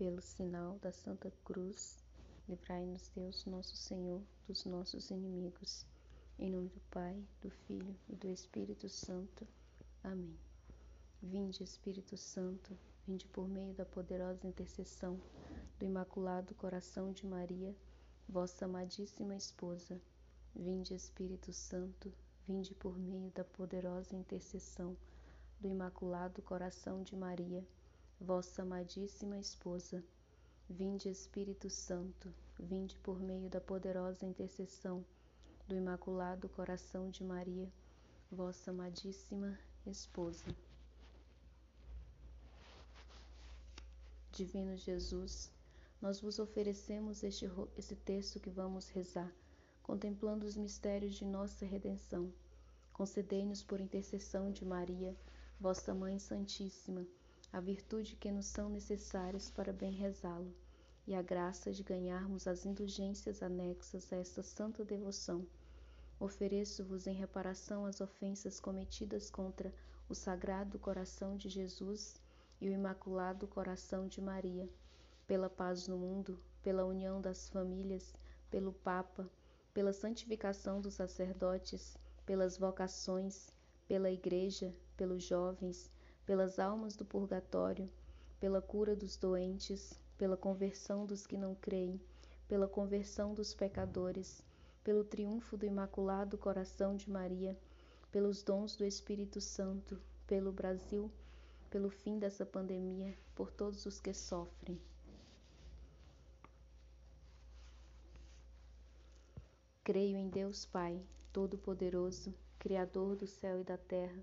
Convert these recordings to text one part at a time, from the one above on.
pelo sinal da Santa Cruz, livrai-nos Deus, nosso Senhor, dos nossos inimigos. Em nome do Pai, do Filho e do Espírito Santo. Amém. Vinde, Espírito Santo, vinde por meio da poderosa intercessão do Imaculado Coração de Maria, vossa amadíssima esposa. Vinde, Espírito Santo, vinde por meio da poderosa intercessão do Imaculado Coração de Maria, vossa amadíssima esposa. Vinde, Espírito Santo, vinde por meio da poderosa intercessão do Imaculado Coração de Maria, vossa amadíssima esposa. Divino Jesus, nós vos oferecemos este, esse texto que vamos rezar, contemplando os mistérios de nossa redenção. Concedei-nos por intercessão de Maria, vossa Mãe Santíssima, a virtude que nos são necessárias para bem rezá-lo, e a graça de ganharmos as indulgências anexas a esta santa devoção. Ofereço-vos em reparação as ofensas cometidas contra o Sagrado Coração de Jesus e o Imaculado Coração de Maria, pela paz no mundo, pela união das famílias, pelo Papa, pela santificação dos sacerdotes, pelas vocações, pela Igreja, pelos jovens, pelas almas do purgatório, pela cura dos doentes, pela conversão dos que não creem, pela conversão dos pecadores, pelo triunfo do Imaculado Coração de Maria, pelos dons do Espírito Santo, pelo Brasil, pelo fim dessa pandemia, por todos os que sofrem. Creio em Deus Pai, Todo-Poderoso, Criador do céu e da terra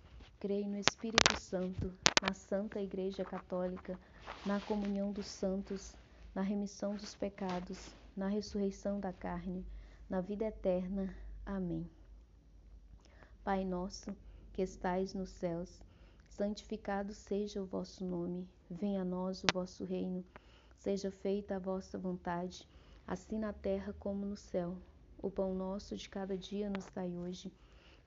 Creio no Espírito Santo, na Santa Igreja Católica, na comunhão dos santos, na remissão dos pecados, na ressurreição da carne, na vida eterna. Amém. Pai nosso, que estais nos céus, santificado seja o vosso nome. Venha a nós o vosso reino. Seja feita a vossa vontade, assim na terra como no céu. O pão nosso de cada dia nos dai hoje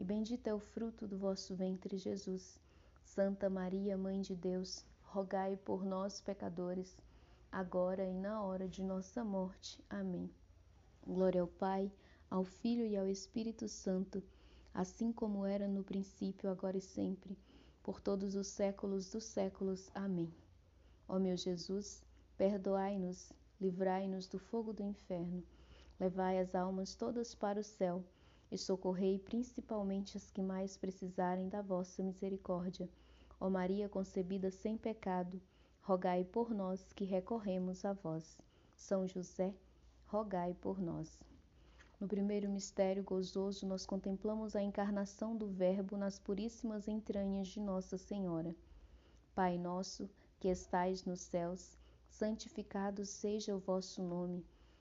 e bendito é o fruto do vosso ventre, Jesus. Santa Maria, Mãe de Deus, rogai por nós, pecadores, agora e na hora de nossa morte. Amém. Glória ao Pai, ao Filho e ao Espírito Santo, assim como era no princípio, agora e sempre, por todos os séculos dos séculos. Amém. Ó meu Jesus, perdoai-nos, livrai-nos do fogo do inferno Levai as almas todas para o céu e socorrei principalmente as que mais precisarem da vossa misericórdia. Ó Maria concebida sem pecado, rogai por nós que recorremos a vós. São José, rogai por nós. No primeiro mistério gozoso, nós contemplamos a encarnação do Verbo nas puríssimas entranhas de Nossa Senhora. Pai nosso, que estais nos céus, santificado seja o vosso nome.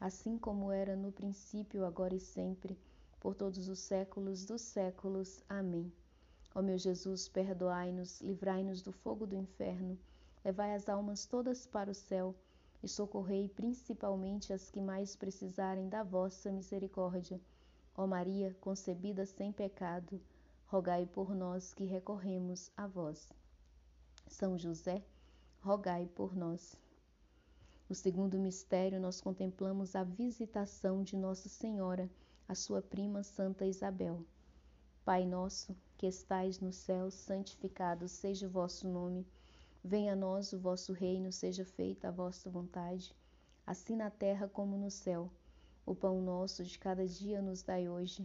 assim como era no princípio, agora e sempre, por todos os séculos dos séculos. Amém. Ó meu Jesus, perdoai-nos, livrai-nos do fogo do inferno, levai as almas todas para o céu e socorrei principalmente as que mais precisarem da vossa misericórdia. Ó Maria, concebida sem pecado, rogai por nós que recorremos a vós. São José, rogai por nós. No segundo mistério, nós contemplamos a visitação de Nossa Senhora, a sua prima Santa Isabel. Pai nosso, que estais no céu, santificado seja o vosso nome. Venha a nós o vosso reino, seja feita a vossa vontade, assim na terra como no céu. O pão nosso de cada dia nos dai hoje.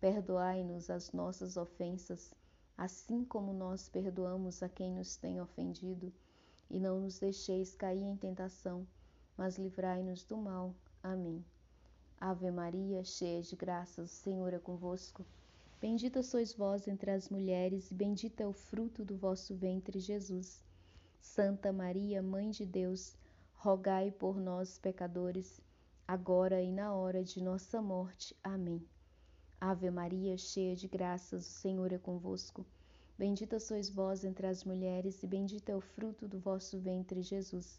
Perdoai-nos as nossas ofensas, assim como nós perdoamos a quem nos tem ofendido. E não nos deixeis cair em tentação, mas livrai-nos do mal. Amém. Ave Maria, cheia de graças, o Senhor é convosco. Bendita sois vós entre as mulheres, e bendito é o fruto do vosso ventre, Jesus. Santa Maria, Mãe de Deus, rogai por nós, pecadores, agora e na hora de nossa morte. Amém. Ave Maria, cheia de graças, o Senhor é convosco. Bendita sois vós entre as mulheres, e bendito é o fruto do vosso ventre, Jesus.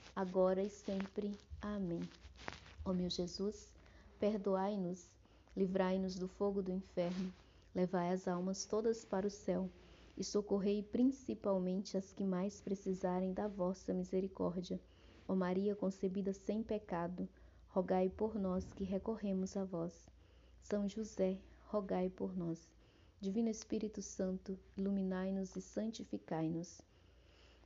agora e sempre. Amém. Ó meu Jesus, perdoai-nos, livrai-nos do fogo do inferno, levai as almas todas para o céu e socorrei principalmente as que mais precisarem da vossa misericórdia. Ó Maria concebida sem pecado, rogai por nós que recorremos a vós. São José, rogai por nós. Divino Espírito Santo, iluminai-nos e santificai-nos.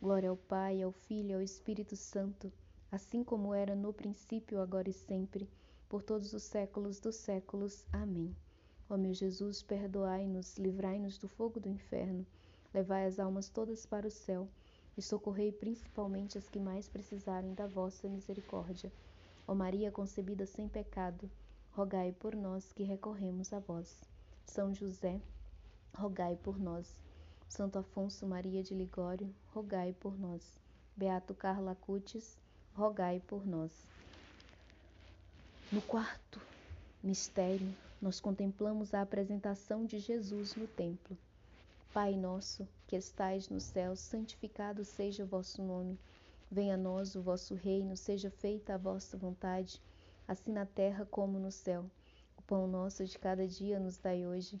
Glória ao Pai, ao Filho e ao Espírito Santo, assim como era no princípio, agora e sempre, por todos os séculos dos séculos. Amém. Ó meu Jesus, perdoai-nos, livrai-nos do fogo do inferno Levai as almas todas para o céu e socorrei principalmente as que mais precisarem da vossa misericórdia. Ó Maria concebida sem pecado, rogai por nós que recorremos a vós. São José, rogai por nós. Santo Afonso Maria de Ligório, rogai por nós. Beato Carla Cutis, rogai por nós. No quarto mistério, nós contemplamos a apresentação de Jesus no templo. Pai nosso, que estais no céu, santificado seja o vosso nome. Venha a nós o vosso reino, seja feita a vossa vontade, assim na terra como no céu. O pão nosso de cada dia nos dai hoje.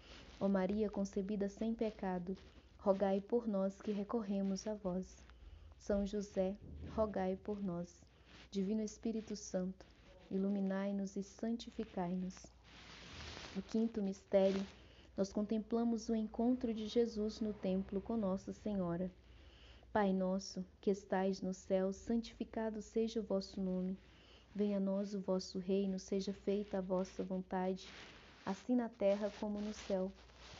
Ó Maria concebida sem pecado, rogai por nós que recorremos a vós. São José, rogai por nós. Divino Espírito Santo, iluminai-nos e santificai-nos. No quinto mistério, nós contemplamos o encontro de Jesus no templo com Nossa Senhora. Pai nosso, que estais no céu, santificado seja o vosso nome. Venha a nós o vosso reino, seja feita a vossa vontade, assim na terra como no céu.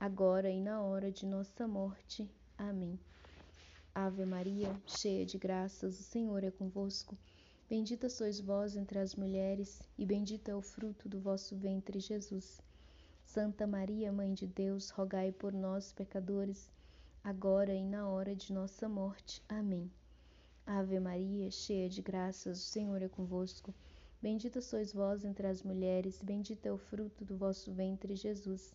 agora e na hora de nossa morte. Amém. Ave Maria, cheia de graças, o Senhor é convosco. Bendita sois vós entre as mulheres, e bendito é o fruto do vosso ventre, Jesus. Santa Maria, Mãe de Deus, rogai por nós, pecadores, agora e na hora de nossa morte. Amém. Ave Maria, cheia de graças, o Senhor é convosco. Bendita sois vós entre as mulheres, bendito é o fruto do vosso ventre, Jesus.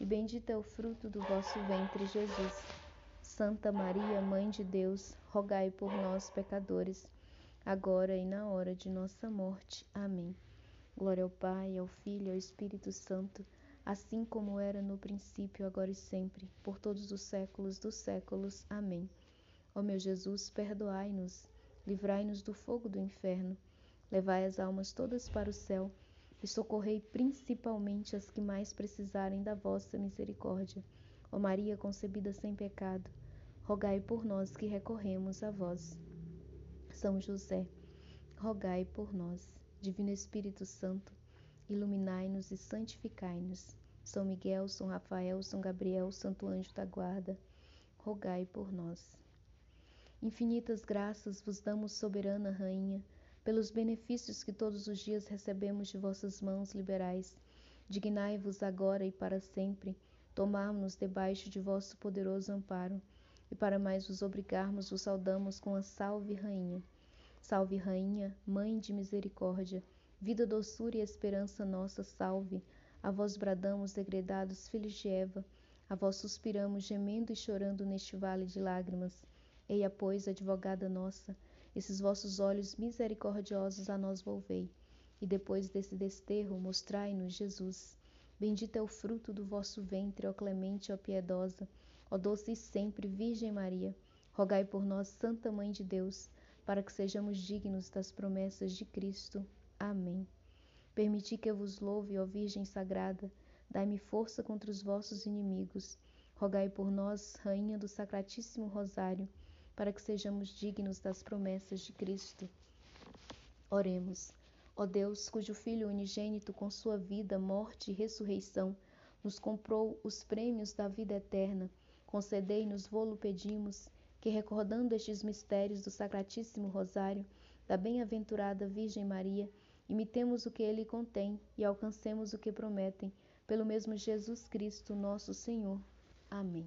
e bendito é o fruto do vosso ventre, Jesus. Santa Maria, Mãe de Deus, rogai por nós, pecadores, agora e na hora de nossa morte. Amém. Glória ao Pai, ao Filho e ao Espírito Santo, assim como era no princípio, agora e sempre, por todos os séculos dos séculos. Amém. Ó meu Jesus, perdoai-nos, livrai-nos do fogo do inferno Levai as almas todas para o céu e socorrei principalmente as que mais precisarem da vossa misericórdia. Ó Maria concebida sem pecado, rogai por nós que recorremos a vós. São José, rogai por nós. Divino Espírito Santo, iluminai-nos e santificai-nos. São Miguel, São Rafael, São Gabriel, Santo Anjo da Guarda, rogai por nós. Infinitas graças vos damos, soberana Rainha pelos benefícios que todos os dias recebemos de vossas mãos liberais. Dignai-vos agora e para sempre tomarmos debaixo de vosso poderoso amparo, e para mais vos obrigarmos, vos saudamos com a Salve Rainha. Salve Rainha, Mãe de Misericórdia, vida, doçura e esperança nossa, salve. A vós bradamos, degredados filhos de Eva, a vós suspiramos, gemendo e chorando neste vale de lágrimas. Eia, pois, advogada nossa, esses vossos olhos misericordiosos a nós volvei, e depois desse desterro mostrai-nos Jesus. Bendito é o fruto do vosso ventre, ó clemente, ó piedosa, ó doce e sempre Virgem Maria. Rogai por nós, Santa Mãe de Deus, para que sejamos dignos das promessas de Cristo. Amém. Permiti que eu vos louve, ó Virgem Sagrada, dai-me força contra os vossos inimigos. Rogai por nós, Rainha do Sacratíssimo Rosário, para que sejamos dignos das promessas de Cristo. Oremos. Ó Deus, cujo Filho unigênito, com sua vida, morte e ressurreição, nos comprou os prêmios da vida eterna, concedei-nos, vô-lo pedimos, que recordando estes mistérios do Sacratíssimo Rosário, da bem-aventurada Virgem Maria, imitemos o que ele contém e alcancemos o que prometem, pelo mesmo Jesus Cristo, nosso Senhor. Amém.